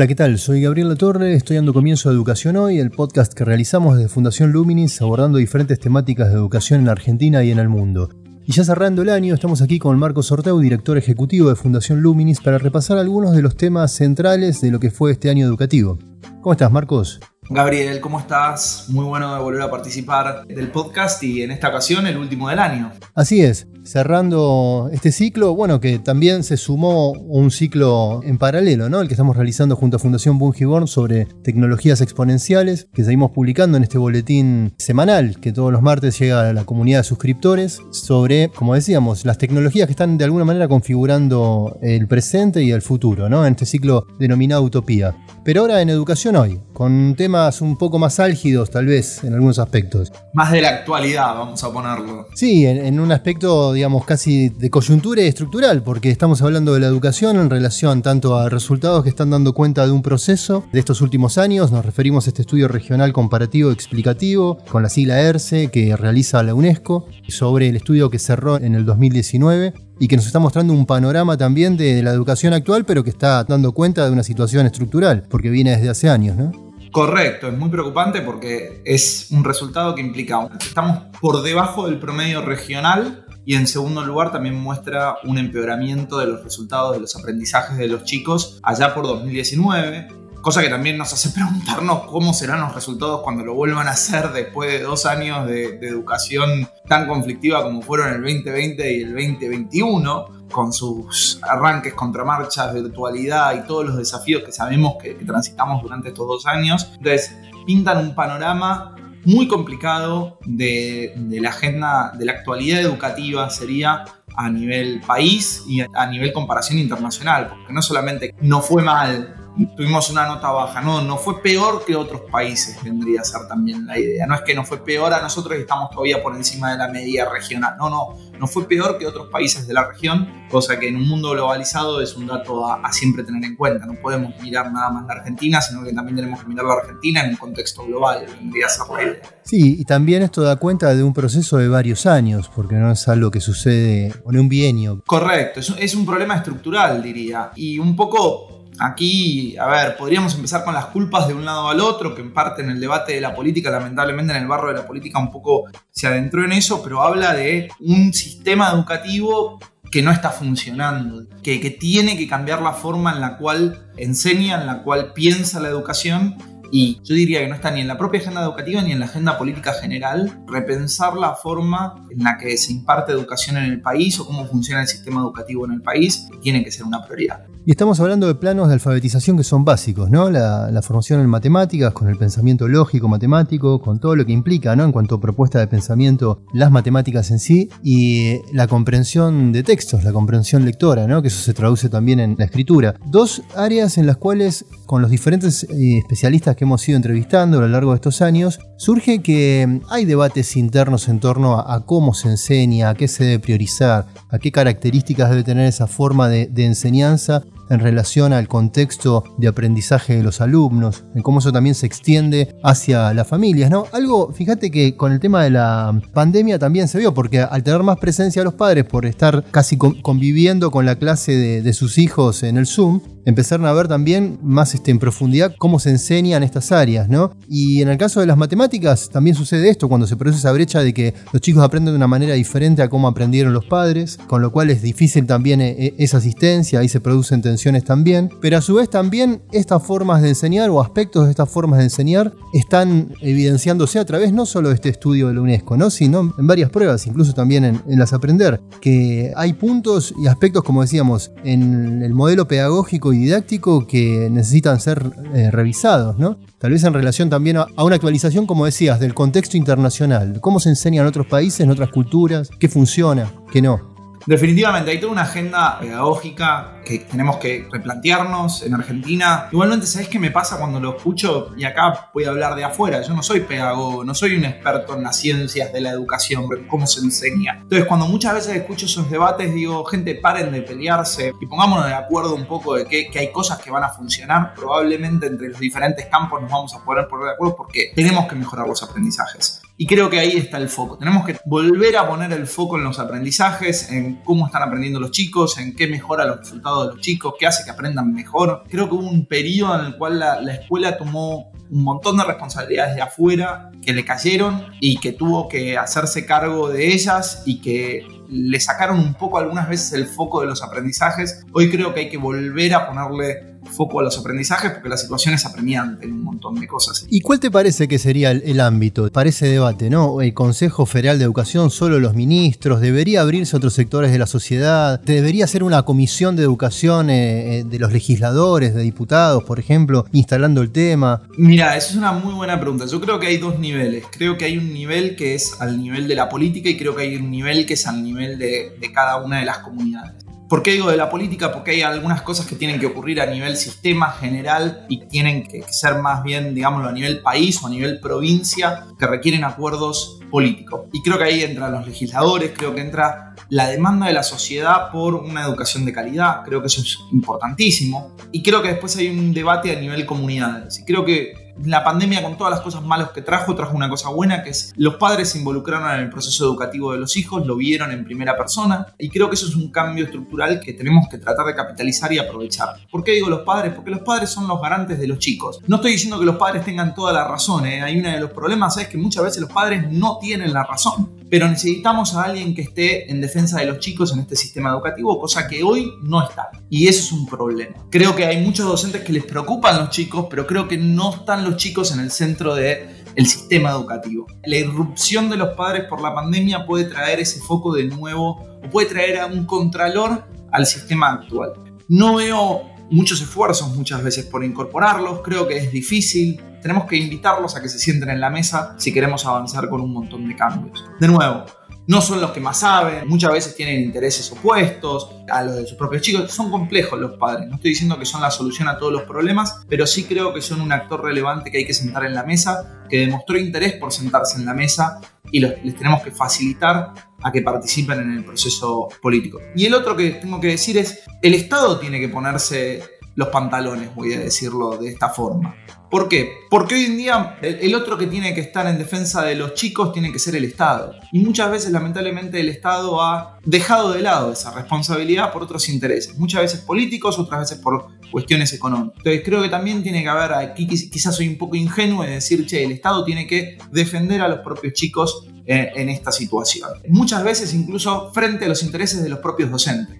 Hola, ¿qué tal? Soy Gabriel Latorre, estoy dando comienzo a Educación Hoy, el podcast que realizamos desde Fundación Luminis abordando diferentes temáticas de educación en Argentina y en el mundo. Y ya cerrando el año, estamos aquí con Marcos Orteu, director ejecutivo de Fundación Luminis, para repasar algunos de los temas centrales de lo que fue este año educativo. ¿Cómo estás, Marcos? Gabriel, ¿cómo estás? Muy bueno de volver a participar del podcast y en esta ocasión el último del año. Así es, cerrando este ciclo, bueno, que también se sumó un ciclo en paralelo, ¿no? El que estamos realizando junto a Fundación Bungiborn sobre tecnologías exponenciales, que seguimos publicando en este boletín semanal que todos los martes llega a la comunidad de suscriptores sobre, como decíamos, las tecnologías que están de alguna manera configurando el presente y el futuro, ¿no? En este ciclo denominado Utopía. Pero ahora en Educación Hoy, con temas un poco más álgidos tal vez en algunos aspectos. Más de la actualidad, vamos a ponerlo. Sí, en, un aspecto, digamos, casi de coyuntura y estructural, porque estamos hablando de la educación en relación tanto a resultados que están dando cuenta de un proceso de estos últimos años. Nos referimos a este estudio regional comparativo explicativo con la sigla ERCE que realiza la UNESCO sobre el estudio que cerró en el 2019 y que nos está mostrando un panorama también de la educación actual, pero que está dando cuenta de una situación estructural, porque viene desde hace años, ¿no? Correcto, es muy preocupante porque es un resultado que implica estamos por debajo del promedio regional y en segundo lugar también muestra un empeoramiento de los resultados de los aprendizajes de los chicos allá por 2019 Cosa que también nos hace preguntarnos cómo serán los resultados cuando lo vuelvan a hacer después de dos años de, educación tan conflictiva como fueron el 2020 y el 2021, con sus arranques, contramarchas, virtualidad y todos los desafíos que sabemos que, transitamos durante estos dos años. Entonces, pintan un panorama muy complicado de, de, la agenda, de la actualidad educativa, sería a nivel país y a nivel comparación internacional, porque no solamente no fue mal tuvimos una nota baja. No, no fue peor que otros países, vendría a ser también la idea. No es que no fue peor a nosotros y estamos todavía por encima de la media regional. No, no, no fue peor que otros países de la región, cosa que en un mundo globalizado es un dato a, siempre tener en cuenta. No podemos mirar nada más la Argentina, sino que también tenemos que mirar la Argentina en un contexto global, vendría a ser la idea. Sí, y también esto da cuenta de un proceso de varios años, porque no es algo que sucede en un bienio. Correcto, es, es un problema estructural, diría. Y un poco Aquí, a ver, podríamos empezar con las culpas de un lado al otro, que en parte en el debate de la política, lamentablemente en el barro de la política un poco se adentró en eso, pero habla de un sistema educativo que no está funcionando, que, que tiene que cambiar la forma en la cual enseña, en la cual piensa la educación y yo diría que no está ni en la propia agenda educativa ni en la agenda política general repensar la forma en la que se imparte educación en el país o cómo funciona el sistema educativo en el país, tiene que ser una prioridad. Y estamos hablando de planos de alfabetización que son básicos, ¿no? La, formación en matemáticas, con el pensamiento lógico matemático, con todo lo que implica, ¿no? En cuanto a propuesta de pensamiento, las matemáticas en sí y la comprensión de textos, la comprensión lectora, ¿no? Que eso se traduce también en la escritura. Dos áreas en las cuales, con los diferentes eh, especialistas que hemos ido entrevistando a lo largo de estos años, surge que hay debates internos en torno a, cómo se enseña, a qué se debe priorizar, a qué características debe tener esa forma de enseñanza en relación al contexto de aprendizaje de los alumnos, en cómo eso también se extiende hacia las familias, ¿no? Algo, fíjate que con el tema de la pandemia también se vio, porque al tener más presencia los padres por estar casi conviviendo con la clase de, de sus hijos en el Zoom, empezaron a ver también más este, en profundidad cómo se enseñan estas áreas, ¿no? Y en el caso de las matemáticas también sucede esto, cuando se produce esa brecha de que los chicos aprenden de una manera diferente a cómo aprendieron los padres, con lo cual es difícil también eh, eh, esa asistencia, ahí se producen tensiones también, pero a su vez también estas formas de enseñar o aspectos de estas formas de enseñar están evidenciándose a través no solo de este estudio de la UNESCO, ¿no? sino en varias pruebas, incluso también en, en las aprender, que hay puntos y aspectos, como decíamos, en el modelo pedagógico y didáctico que necesitan ser eh, revisados, ¿no? Tal vez en relación también a, una actualización, como decías, del contexto internacional. ¿Cómo se enseña en otros países, en otras culturas? ¿Qué funciona? ¿Qué no? Definitivamente, hay toda una agenda pedagógica que tenemos que replantearnos en Argentina. Igualmente, ¿sabes qué me pasa cuando lo escucho? Y acá voy a hablar de afuera. Yo no soy pedagogo, no soy un experto en las ciencias de la educación, cómo se enseña. Entonces, cuando muchas veces escucho esos debates, digo, gente, paren de pelearse y pongámonos de acuerdo un poco de que, que hay cosas que van a funcionar. Probablemente entre los diferentes campos nos vamos a poder poner de acuerdo porque tenemos que mejorar los aprendizajes. Y creo que ahí está el foco. Tenemos que volver a poner el foco en los aprendizajes, en cómo están aprendiendo los chicos, en qué mejora los resultados de los chicos, qué hace que aprendan mejor. Creo que hubo un periodo en el cual la, la escuela tomó un montón de responsabilidades de afuera que le cayeron y que tuvo que hacerse cargo de ellas y que le sacaron un poco algunas veces el foco de los aprendizajes. Hoy creo que hay que volver a ponerle foco a los aprendizajes porque la situación es apremiante en un montón de cosas. ¿Y cuál te parece que sería el, el ámbito para ese debate? ¿no? ¿El Consejo Federal de Educación, solo los ministros? ¿Debería abrirse a otros sectores de la sociedad? ¿Debería ser una comisión de educación eh, eh, de los legisladores, de diputados, por ejemplo, instalando el tema? Mira, esa es una muy buena pregunta. Yo creo que hay dos niveles. Creo que hay un nivel que es al nivel de la política y creo que hay un nivel que es al nivel de, de cada una de las comunidades. ¿Por qué digo de la política? Porque hay algunas cosas que tienen que ocurrir a nivel sistema general y tienen que ser más bien, digámoslo, a nivel país o a nivel provincia, que requieren acuerdos políticos. Y creo que ahí entran los legisladores, creo que entra la demanda de la sociedad por una educación de calidad, creo que eso es importantísimo. Y creo que después hay un debate a nivel comunidades. Creo que la pandemia con todas las cosas malas que trajo, trajo una cosa buena, que es los padres se involucraron en el proceso educativo de los hijos, lo vieron en primera persona y creo que eso es un cambio estructural que tenemos que tratar de capitalizar y aprovechar. ¿Por qué digo los padres? Porque los padres son los garantes de los chicos. No estoy diciendo que los padres tengan toda la razón, ¿eh? hay uno de los problemas es que muchas veces los padres no tienen la razón pero necesitamos a alguien que esté en defensa de los chicos en este sistema educativo, cosa que hoy no está. Y eso es un problema. Creo que hay muchos docentes que les preocupan los chicos, pero creo que no están los chicos en el centro del el sistema educativo. La irrupción de los padres por la pandemia puede traer ese foco de nuevo o puede traer a un contralor al sistema actual. No veo muchos esfuerzos muchas veces por incorporarlos, creo que es difícil, tenemos que invitarlos a que se sienten en la mesa si queremos avanzar con un montón de cambios. De nuevo, no son los que más saben, muchas veces tienen intereses opuestos a los de sus propios chicos, son complejos los padres, no estoy diciendo que son la solución a todos los problemas, pero sí creo que son un actor relevante que hay que sentar en la mesa, que demostró interés por sentarse en la mesa y les tenemos que facilitar a que participen en el proceso político. Y el otro que tengo que decir es, el Estado tiene que ponerse los pantalones, voy a decirlo de esta forma. ¿Por qué? Porque hoy en día el otro que tiene que estar en defensa de los chicos tiene que ser el Estado. Y muchas veces lamentablemente el Estado ha dejado de lado esa responsabilidad por otros intereses. Muchas veces políticos, otras veces por cuestiones económicas. Entonces creo que también tiene que haber, aquí quizás soy un poco ingenuo de decir, che, el Estado tiene que defender a los propios chicos en, en esta situación. Muchas veces incluso frente a los intereses de los propios docentes.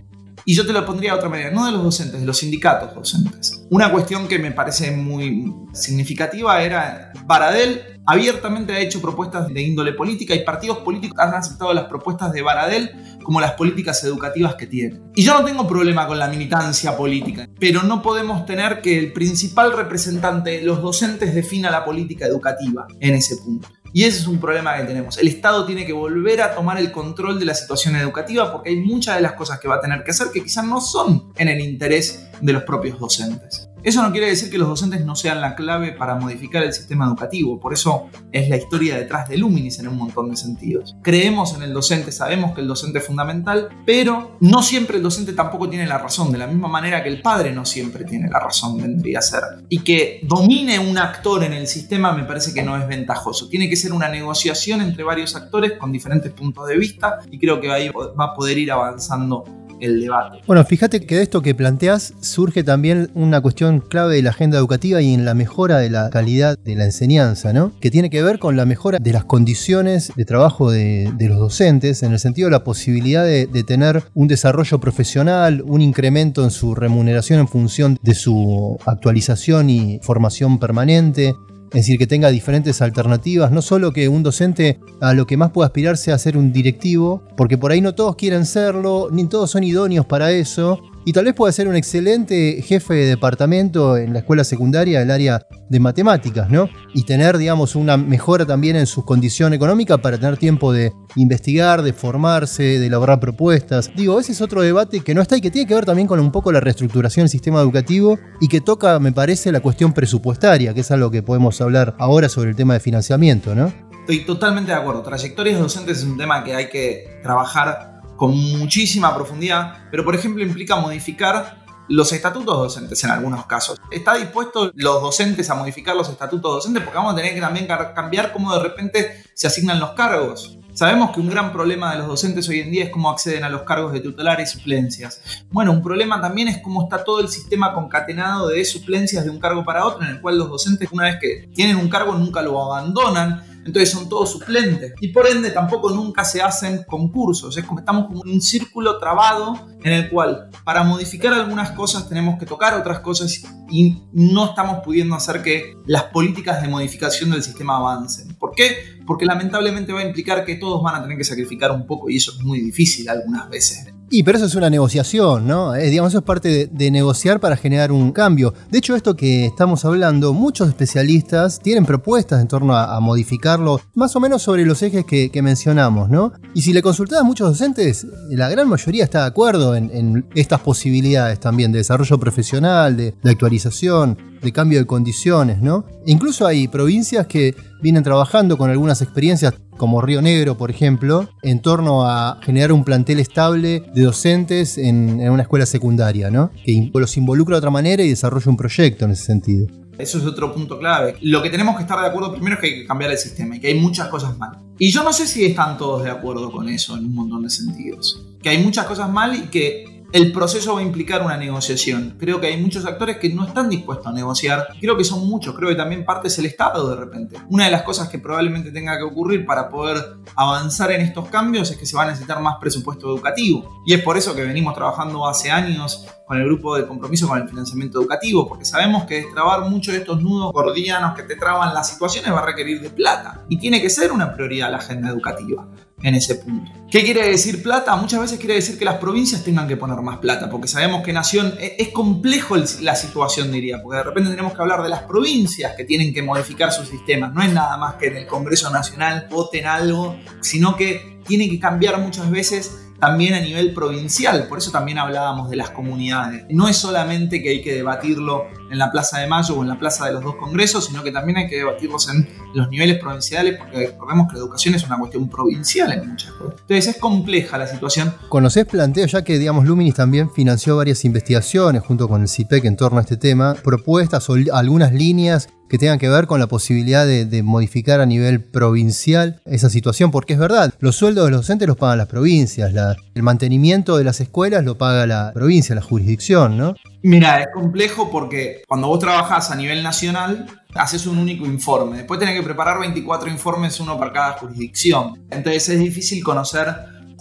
Y yo te lo pondría de otra manera, no de los docentes, de los sindicatos docentes. Una cuestión que me parece muy significativa era, Baradel abiertamente ha hecho propuestas de índole política y partidos políticos han aceptado las propuestas de Baradel como las políticas educativas que tiene. Y yo no tengo problema con la militancia política, pero no podemos tener que el principal representante de los docentes defina la política educativa en ese punto. Y ese es un problema que tenemos. El Estado tiene que volver a tomar el control de la situación educativa porque hay muchas de las cosas que va a tener que hacer que quizás no son en el interés de los propios docentes. Eso no quiere decir que los docentes no sean la clave para modificar el sistema educativo, por eso es la historia detrás de Luminis en un montón de sentidos. Creemos en el docente, sabemos que el docente es fundamental, pero no siempre el docente tampoco tiene la razón, de la misma manera que el padre no siempre tiene la razón, vendría a ser. Y que domine un actor en el sistema me parece que no es ventajoso. Tiene que ser una negociación entre varios actores con diferentes puntos de vista y creo que ahí va a poder ir avanzando el debate. Bueno, fíjate que de esto que planteas surge también una cuestión clave de la agenda educativa y en la mejora de la calidad de la enseñanza, ¿no? Que tiene que ver con la mejora de las condiciones de trabajo de, los docentes, en el sentido de la posibilidad de, tener un desarrollo profesional, un incremento en su remuneración en función de su actualización y formación permanente, es decir, que tenga diferentes alternativas, no solo que un docente a lo que más pueda aspirar sea ser un directivo, porque por ahí no todos quieren serlo, ni todos son idóneos para eso, Y tal vez pueda ser un excelente jefe de departamento en la escuela secundaria del área de matemáticas, ¿no? Y tener, digamos, una mejora también en su condición económica para tener tiempo de investigar, de formarse, de elaborar propuestas. Digo, ese es otro debate que no está y que tiene que ver también con un poco la reestructuración del sistema educativo y que toca, me parece, la cuestión presupuestaria, que es algo que podemos hablar ahora sobre el tema de financiamiento, ¿no? Estoy totalmente de acuerdo. Trayectorias docentes es un tema que hay que trabajar con muchísima profundidad, pero por ejemplo implica modificar los estatutos docentes en algunos casos. ¿Está dispuesto los docentes a modificar los estatutos docentes? Porque vamos a tener que también cambiar cómo de repente se asignan los cargos. Sabemos que un gran problema de los docentes hoy en día es cómo acceden a los cargos de tutelar y suplencias. Bueno, un problema también es cómo está todo el sistema concatenado de suplencias de un cargo para otro, en el cual los docentes, una vez que tienen un cargo, nunca lo abandonan entonces son todos suplentes. Y por ende tampoco nunca se hacen concursos. Es como estamos en un círculo trabado en el cual para modificar algunas cosas tenemos que tocar otras cosas y no estamos pudiendo hacer que las políticas de modificación del sistema avancen. ¿Por qué? Porque lamentablemente va a implicar que todos van a tener que sacrificar un poco y eso es muy difícil algunas veces. Y pero eso es una negociación, ¿no? Eh, digamos, eso es parte de, negociar para generar un cambio. De hecho, esto que estamos hablando, muchos especialistas tienen propuestas en torno a, modificarlo, más o menos sobre los ejes que, mencionamos, ¿no? Y si le consultás a muchos docentes, la gran mayoría está de acuerdo en, estas posibilidades también de desarrollo profesional, de actualización, de cambio de condiciones, ¿no? incluso hay provincias que vienen trabajando con algunas experiencias como Río Negro, por ejemplo, en torno a generar un plantel estable de docentes en, una escuela secundaria, ¿no? Que los involucra de otra manera y desarrolla un proyecto en ese sentido. Eso es otro punto clave. Lo que tenemos que estar de acuerdo primero es que hay que cambiar el sistema y que hay muchas cosas mal. Y yo no sé si están todos de acuerdo con eso en un montón de sentidos. Que hay muchas cosas mal y que el proceso va a implicar una negociación. Creo que hay muchos actores que no están dispuestos a negociar. Creo que son muchos, creo que también parte es el Estado de repente. Una de las cosas que probablemente tenga que ocurrir para poder avanzar en estos cambios es que se va a necesitar más presupuesto educativo. Y es por eso que venimos trabajando hace años con el grupo de compromiso con el financiamiento educativo, porque sabemos que destrabar muchos de estos nudos gordianos que te traban las situaciones va a requerir de plata. Y tiene que ser una prioridad la agenda educativa en ese punto. ¿Qué quiere decir plata? Muchas veces quiere decir que las provincias tengan que poner más plata, porque sabemos que Nación e, es complejo la situación, diría, porque de repente tenemos que hablar de las provincias que tienen que modificar sus sistemas. No es nada más que en el Congreso Nacional voten algo, sino que tiene que cambiar muchas veces también a nivel provincial, por eso también hablábamos de las comunidades. No es solamente que hay que debatirlo en la Plaza de Mayo o en la Plaza de los dos congresos, sino que también hay que debatirlos en los niveles provinciales, porque recordemos que la educación es una cuestión provincial en muchas cosas. Entonces es compleja la situación. ¿Conocés planteo, ya que digamos Luminis también financió varias investigaciones junto con el CIPEC en torno a este tema, propuestas o algunas líneas que tengan que ver con la posibilidad de, modificar a nivel provincial esa situación, porque es verdad, los sueldos de los docentes los pagan las provincias, el mantenimiento de las escuelas lo paga la provincia, la jurisdicción, ¿no? Mira, es complejo porque cuando vos trabajás a nivel nacional, haces un único informe. Después tenés que preparar 24 informes, uno para cada jurisdicción. Entonces es difícil conocer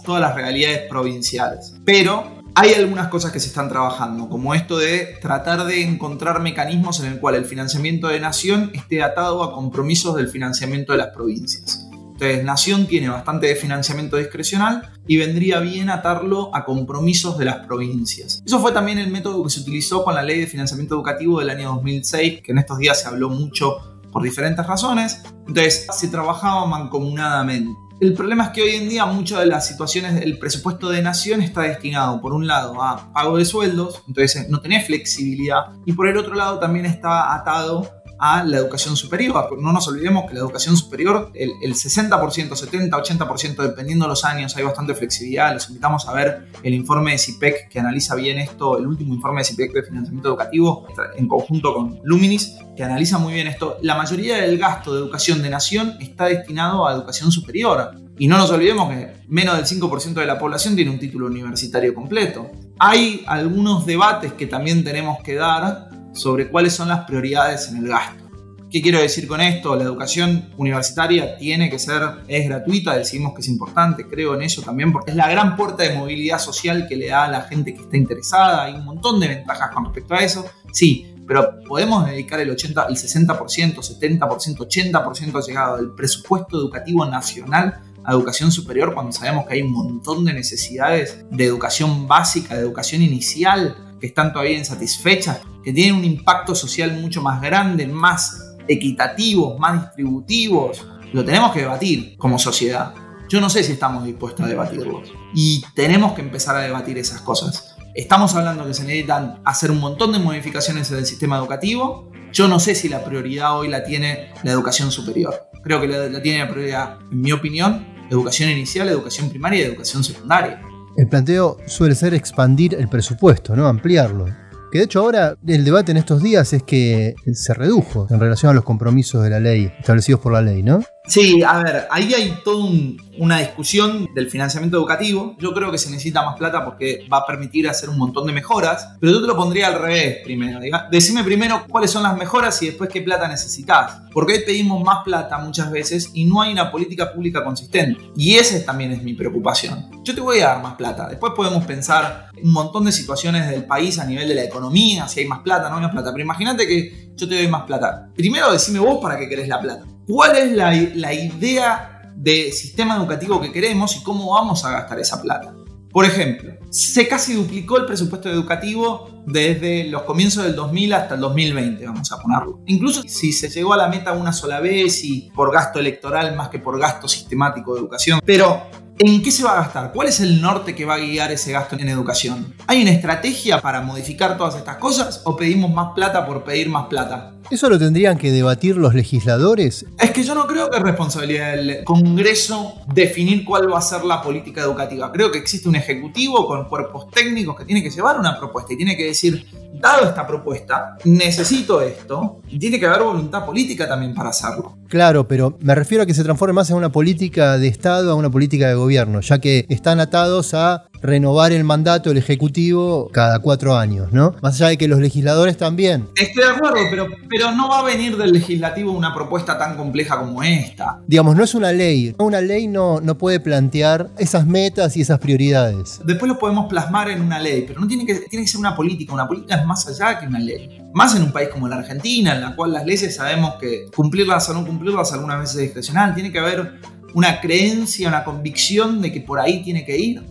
todas las realidades provinciales. Pero hay algunas cosas que se están trabajando, como esto de tratar de encontrar mecanismos en el cual el financiamiento de Nación esté atado a compromisos del financiamiento de las provincias. Entonces, Nación tiene bastante de financiamiento discrecional y vendría bien atarlo a compromisos de las provincias. Eso fue también el método que se utilizó con la ley de financiamiento educativo del año 2006, que en estos días se habló mucho por diferentes razones. Entonces, se trabajaba mancomunadamente. El problema es que hoy en día muchas de las situaciones del presupuesto de nación está destinado, por un lado, a pago de sueldos, entonces no tenés flexibilidad, y por el otro lado también está atado a la educación superior. No nos olvidemos que la educación superior, el, 60%, 70, 80%, dependiendo de los años, hay bastante flexibilidad. Los invitamos a ver el informe de CIPEC que analiza bien esto, el último informe de CIPEC de financiamiento educativo, en conjunto con Luminis, que analiza muy bien esto. La mayoría del gasto de educación de nación está destinado a educación superior. Y no nos olvidemos que menos del 5% de la población tiene un título universitario completo. Hay algunos debates que también tenemos que dar sobre cuáles son las prioridades en el gasto. ¿Qué quiero decir con esto? La educación universitaria tiene que ser, es gratuita, decimos que es importante, creo en eso también, porque es la gran puerta de movilidad social que le da a la gente que está interesada, hay un montón de ventajas con respecto a eso, sí, pero podemos dedicar el 80, el 60%, 70%, 80% llegado del presupuesto educativo nacional a educación superior cuando sabemos que hay un montón de necesidades de educación básica, de educación inicial, que están todavía insatisfechas, que tienen un impacto social mucho más grande, más equitativos, más distributivos. Lo tenemos que debatir como sociedad. Yo no sé si estamos dispuestos a debatirlo. Y tenemos que empezar a debatir esas cosas. Estamos hablando que se necesitan hacer un montón de modificaciones en el sistema educativo. Yo no sé si la prioridad hoy la tiene la educación superior. Creo que la, tiene la prioridad, en mi opinión, educación inicial, educación primaria y educación secundaria. El planteo suele ser expandir el presupuesto, ¿no? Ampliarlo. Que de hecho ahora el debate en estos días es que se redujo en relación a los compromisos de la ley, establecidos por la ley, ¿no? Sí, a ver, ahí hay toda una discusión del financiamiento educativo. Yo creo que se necesita más plata porque va a permitir hacer un montón de mejoras, pero yo te lo pondría al revés primero. Decime primero cuáles son las mejoras y después qué plata necesitas. Porque hoy pedimos más plata muchas veces y no hay una política pública consistente. Y esa también es mi preocupación. Yo te voy a dar más plata. Después podemos pensar un montón de situaciones del país a nivel de la economía, si hay más plata, no hay más plata. Pero imagínate que yo te doy más plata. Primero decime vos para qué querés la plata cuál es la, idea de sistema educativo que queremos y cómo vamos a gastar esa plata. Por ejemplo, se casi duplicó el presupuesto educativo desde los comienzos del 2000 hasta el 2020, vamos a ponerlo. Incluso si se llegó a la meta una sola vez y por gasto electoral más que por gasto sistemático de educación. Pero, ¿en qué se va a gastar? ¿Cuál es el norte que va a guiar ese gasto en educación? ¿Hay una estrategia para modificar todas estas cosas o pedimos más plata por pedir más plata? ¿Eso lo tendrían que debatir los legisladores? Es que yo no creo que es responsabilidad del Congreso definir cuál va a ser la política educativa. Creo que existe un ejecutivo con cuerpos técnicos que tiene que llevar una propuesta y tiene que decir, dado esta propuesta, necesito esto, y tiene que haber voluntad política también para hacerlo. Claro, pero me refiero a que se transforme más en una política de Estado a una política de gobierno, ya que están atados a renovar el mandato del Ejecutivo cada cuatro años, ¿no? Más allá de que los legisladores también. Estoy de acuerdo, pero, pero no va a venir del legislativo una propuesta tan compleja como esta. Digamos, no es una ley. Una ley no, no puede plantear esas metas y esas prioridades. Después lo podemos plasmar en una ley, pero no tiene que, tiene que ser una política. Una política es más allá que una ley. Más en un país como la Argentina, en la cual las leyes sabemos que cumplirlas o no cumplirlas algunas veces es discrecional. Tiene que haber una creencia, una convicción de que por ahí tiene que ir.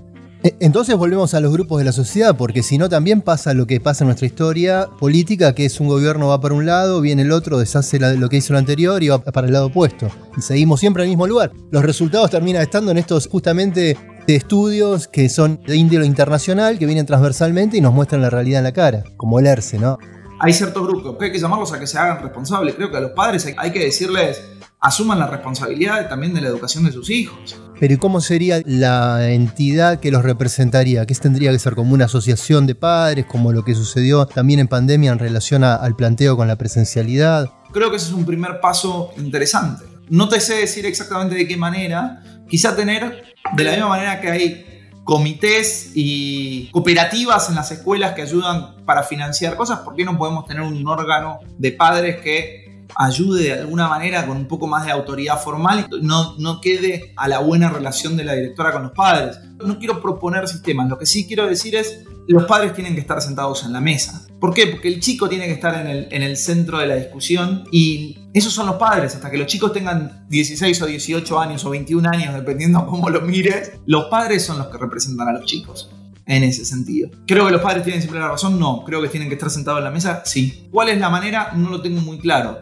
Eh, entonces volvemos a los grupos de la sociedad, porque si no también pasa lo que pasa en nuestra historia política, que es un gobierno va para un lado, viene el otro, deshace lo que hizo el anterior y va para el lado opuesto. Y seguimos siempre al mismo lugar. Los resultados terminan estando en estos justamente estudios que son de índole internacional, que vienen transversalmente y nos muestran la realidad en la cara, como el ERCE, ¿no? Hay ciertos grupos que hay que llamarlos a que se hagan responsables. Creo que a los padres hay que decirles asuman la responsabilidad también de la educación de sus hijos. Pero ¿y cómo sería la entidad que los representaría? ¿Qué tendría que ser como una asociación de padres, como lo que sucedió también en pandemia en relación al planteo con la presencialidad? Creo que ese es un primer paso interesante. No te sé decir exactamente de qué manera, quizá tener, de la misma manera que hay comités y cooperativas en las escuelas que ayudan para financiar cosas, ¿por qué no podemos tener un órgano de padres que ayude de alguna manera con un poco más de autoridad formal no, no quede a la buena relación de la directora con los padres. No quiero proponer sistemas, lo que sí quiero decir es los padres tienen que estar sentados en la mesa. ¿Por qué? Porque el chico tiene que estar en el, en el centro de la discusión y esos son los padres. Hasta que los chicos tengan 16 o 18 años o 21 años, dependiendo cómo lo mires, los padres son los que representan a los chicos en ese sentido. ¿Creo que los padres tienen siempre la razón? No. ¿Creo que tienen que estar sentados en la mesa? Sí. ¿Cuál es la manera? No lo tengo muy claro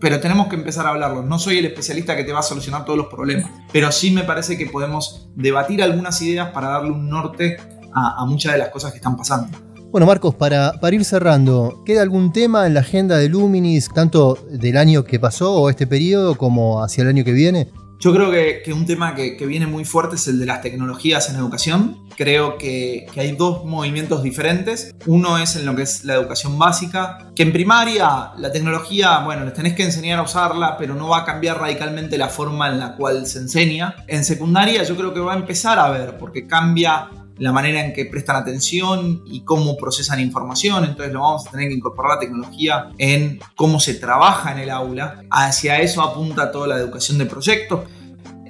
pero tenemos que empezar a hablarlo. No soy el especialista que te va a solucionar todos los problemas, pero sí me parece que podemos debatir algunas ideas para darle un norte a, muchas de las cosas que están pasando. Bueno, Marcos, para, para, ir cerrando, ¿queda algún tema en la agenda de Luminis, tanto del año que pasó o este periodo, como hacia el año que viene? Yo creo que, un tema que, viene muy fuerte es el de las tecnologías en educación. Creo que, hay dos movimientos diferentes. Uno es en lo que es la educación básica, que en primaria la tecnología, bueno, les tenés que enseñar a usarla, pero no va a cambiar radicalmente la forma en la cual se enseña. En secundaria yo creo que va a empezar a ver, porque cambia la manera en que prestan atención y cómo procesan información, entonces lo vamos a tener que incorporar la tecnología en cómo se trabaja en el aula. Hacia eso apunta toda la educación de proyectos.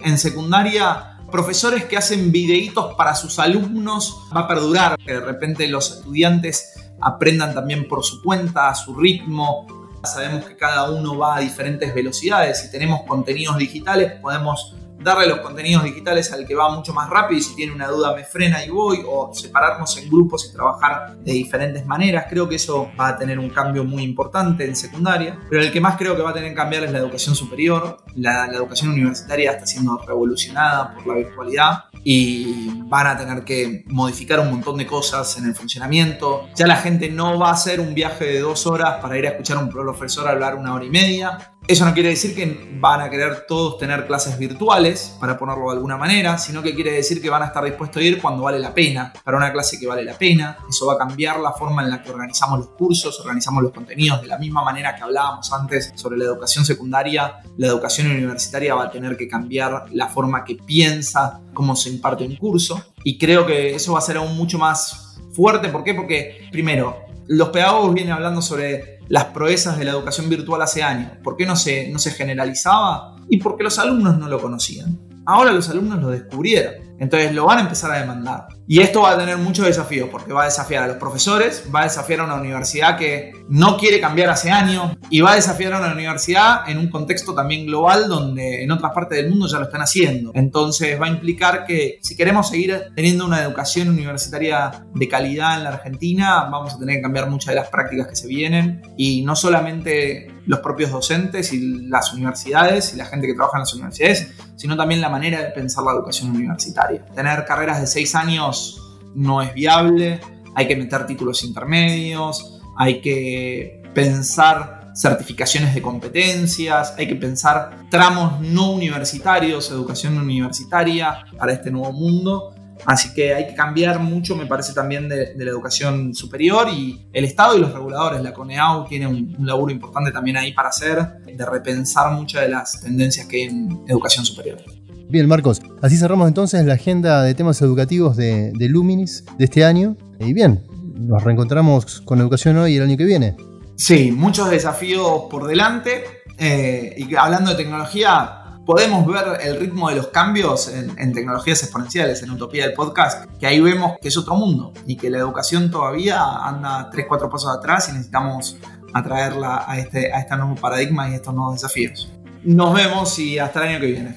En secundaria, profesores que hacen videitos para sus alumnos va a perdurar, que de repente los estudiantes aprendan también por su cuenta, a su ritmo. Sabemos que cada uno va a diferentes velocidades. Si tenemos contenidos digitales, podemos darle los contenidos digitales al que va mucho más rápido y si tiene una duda me frena y voy, o separarnos en grupos y trabajar de diferentes maneras. Creo que eso va a tener un cambio muy importante en secundaria, pero el que más creo que va a tener que cambiar es la educación superior. La, educación universitaria está siendo revolucionada por la virtualidad y van a tener que modificar un montón de cosas en el funcionamiento. Ya la gente no va a hacer un viaje de dos horas para ir a escuchar a un profesor hablar una hora y media. Eso no quiere decir que van a querer todos tener clases virtuales, para ponerlo de alguna manera, sino que quiere decir que van a estar dispuestos a ir cuando vale la pena, para una clase que vale la pena. Eso va a cambiar la forma en la que organizamos los cursos, organizamos los contenidos, de la misma manera que hablábamos antes sobre la educación secundaria, la educación universitaria va a tener que cambiar la forma que piensa cómo se imparte un curso. Y creo que eso va a ser aún mucho más fuerte. ¿Por qué? Porque, primero, los pedagogos vienen hablando sobre las proezas de la educación virtual hace años. ¿Por qué no se, no se generalizaba? Y porque los alumnos no lo conocían. Ahora los alumnos lo descubrieron. Entonces lo van a empezar a demandar. Y esto va a tener muchos desafíos, porque va a desafiar a los profesores, va a desafiar a una universidad que no quiere cambiar hace años, y va a desafiar a una universidad en un contexto también global donde en otras partes del mundo ya lo están haciendo. Entonces va a implicar que si queremos seguir teniendo una educación universitaria de calidad en la Argentina, vamos a tener que cambiar muchas de las prácticas que se vienen, y no solamente los propios docentes y las universidades y la gente que trabaja en las universidades, sino también la manera de pensar la educación universitaria. Tener carreras de seis años no es viable, hay que meter títulos intermedios, hay que pensar certificaciones de competencias, hay que pensar tramos no universitarios, educación universitaria para este nuevo mundo Así que hay que cambiar mucho, me parece, también de, la educación superior y el Estado y los reguladores. La CONEAU tiene un, laburo importante también ahí para hacer, de repensar muchas de las tendencias que hay en educación superior. Bien, Marcos, así cerramos entonces la agenda de temas educativos de, Luminis de este año. Y bien, nos reencontramos con educación hoy el año que viene. Sí, muchos desafíos por delante. Eh, y hablando de tecnología, podemos ver el ritmo de los cambios en, tecnologías exponenciales, en Utopía del Podcast, que ahí vemos que es otro mundo y que la educación todavía anda 3, 4 pasos atrás y necesitamos atraerla a este, a este nuevo paradigma y estos nuevos desafíos. Nos vemos y hasta el año que viene.